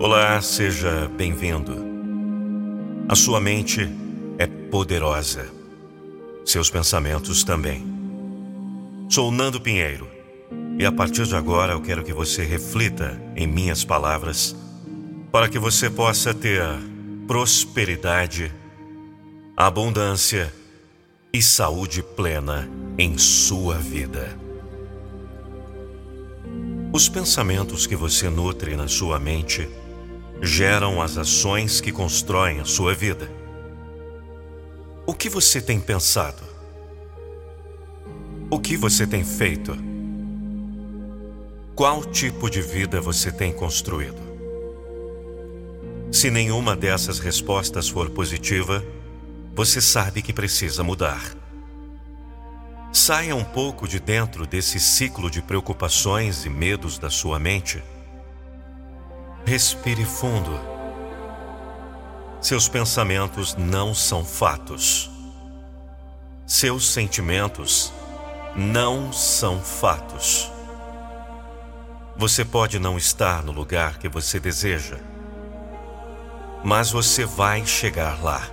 Olá, seja bem-vindo. A sua mente é poderosa. Seus pensamentos também. Sou Nando Pinheiro e a partir de agora eu quero que você reflita em minhas palavras para que você possa ter prosperidade, abundância e saúde plena em sua vida. Os pensamentos que você nutre na sua mente geram as ações que constroem a sua vida. O que você tem pensado? O que você tem feito? Qual tipo de vida você tem construído? Se nenhuma dessas respostas for positiva, você sabe que precisa mudar. Saia um pouco de dentro desse ciclo de preocupações e medos da sua mente Respire fundo. Seus pensamentos não são fatos. Seus sentimentos não são fatos. Você pode não estar no lugar que você deseja, mas você vai chegar lá.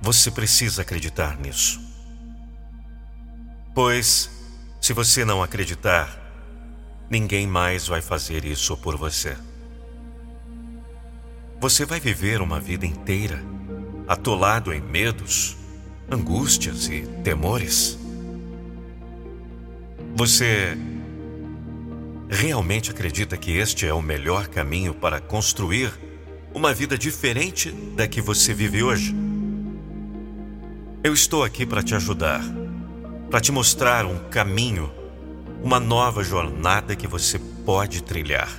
Você precisa acreditar nisso. Pois, se você não acreditar, Ninguém mais vai fazer isso por você. Você vai viver uma vida inteira atolado em medos, angústias e temores? Você realmente acredita que este é o melhor caminho para construir uma vida diferente da que você vive hoje? Eu estou aqui para te ajudar, para te mostrar um caminho uma nova jornada que você pode trilhar.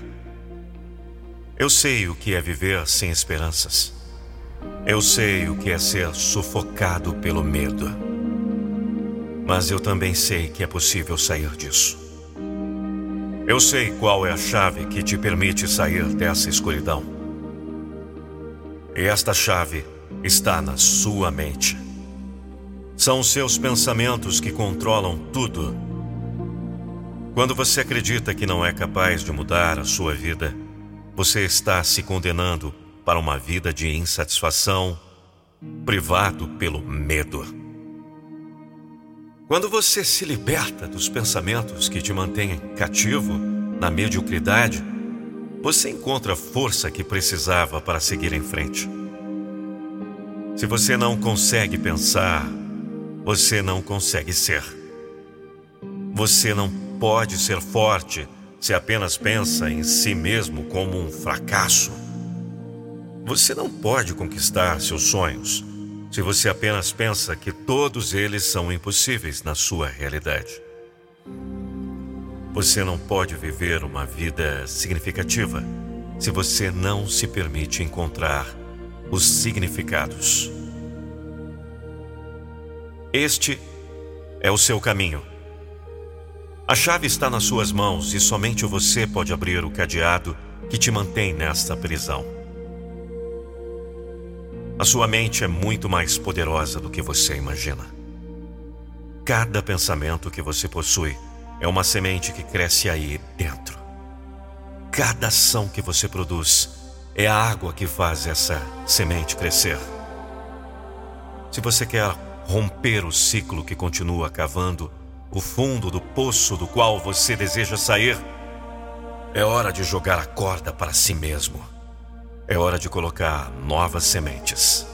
Eu sei o que é viver sem esperanças. Eu sei o que é ser sufocado pelo medo. Mas eu também sei que é possível sair disso. Eu sei qual é a chave que te permite sair dessa escuridão. E esta chave está na sua mente. São seus pensamentos que controlam tudo quando você acredita que não é capaz de mudar a sua vida, você está se condenando para uma vida de insatisfação, privado pelo medo. Quando você se liberta dos pensamentos que te mantêm cativo na mediocridade, você encontra a força que precisava para seguir em frente. Se você não consegue pensar, você não consegue ser. Você não pode ser forte se apenas pensa em si mesmo como um fracasso. Você não pode conquistar seus sonhos se você apenas pensa que todos eles são impossíveis na sua realidade. Você não pode viver uma vida significativa se você não se permite encontrar os significados. Este é o seu caminho. A chave está nas suas mãos e somente você pode abrir o cadeado que te mantém nesta prisão. A sua mente é muito mais poderosa do que você imagina. Cada pensamento que você possui é uma semente que cresce aí dentro. Cada ação que você produz é a água que faz essa semente crescer. Se você quer romper o ciclo que continua cavando, o fundo do poço do qual você deseja sair. É hora de jogar a corda para si mesmo. É hora de colocar novas sementes.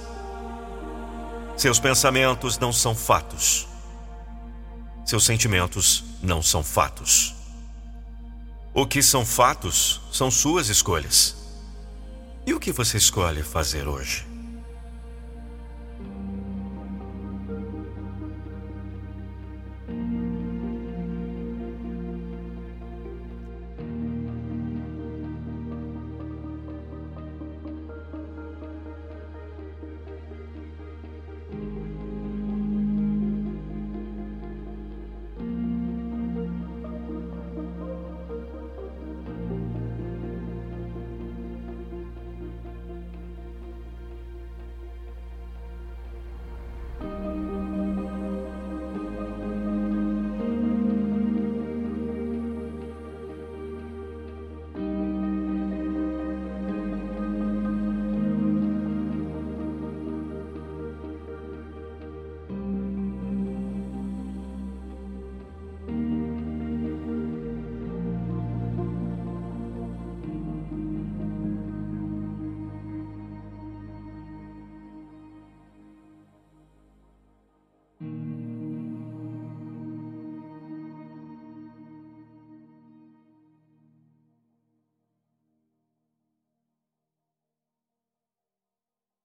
Seus pensamentos não são fatos. Seus sentimentos não são fatos. O que são fatos são suas escolhas. E o que você escolhe fazer hoje?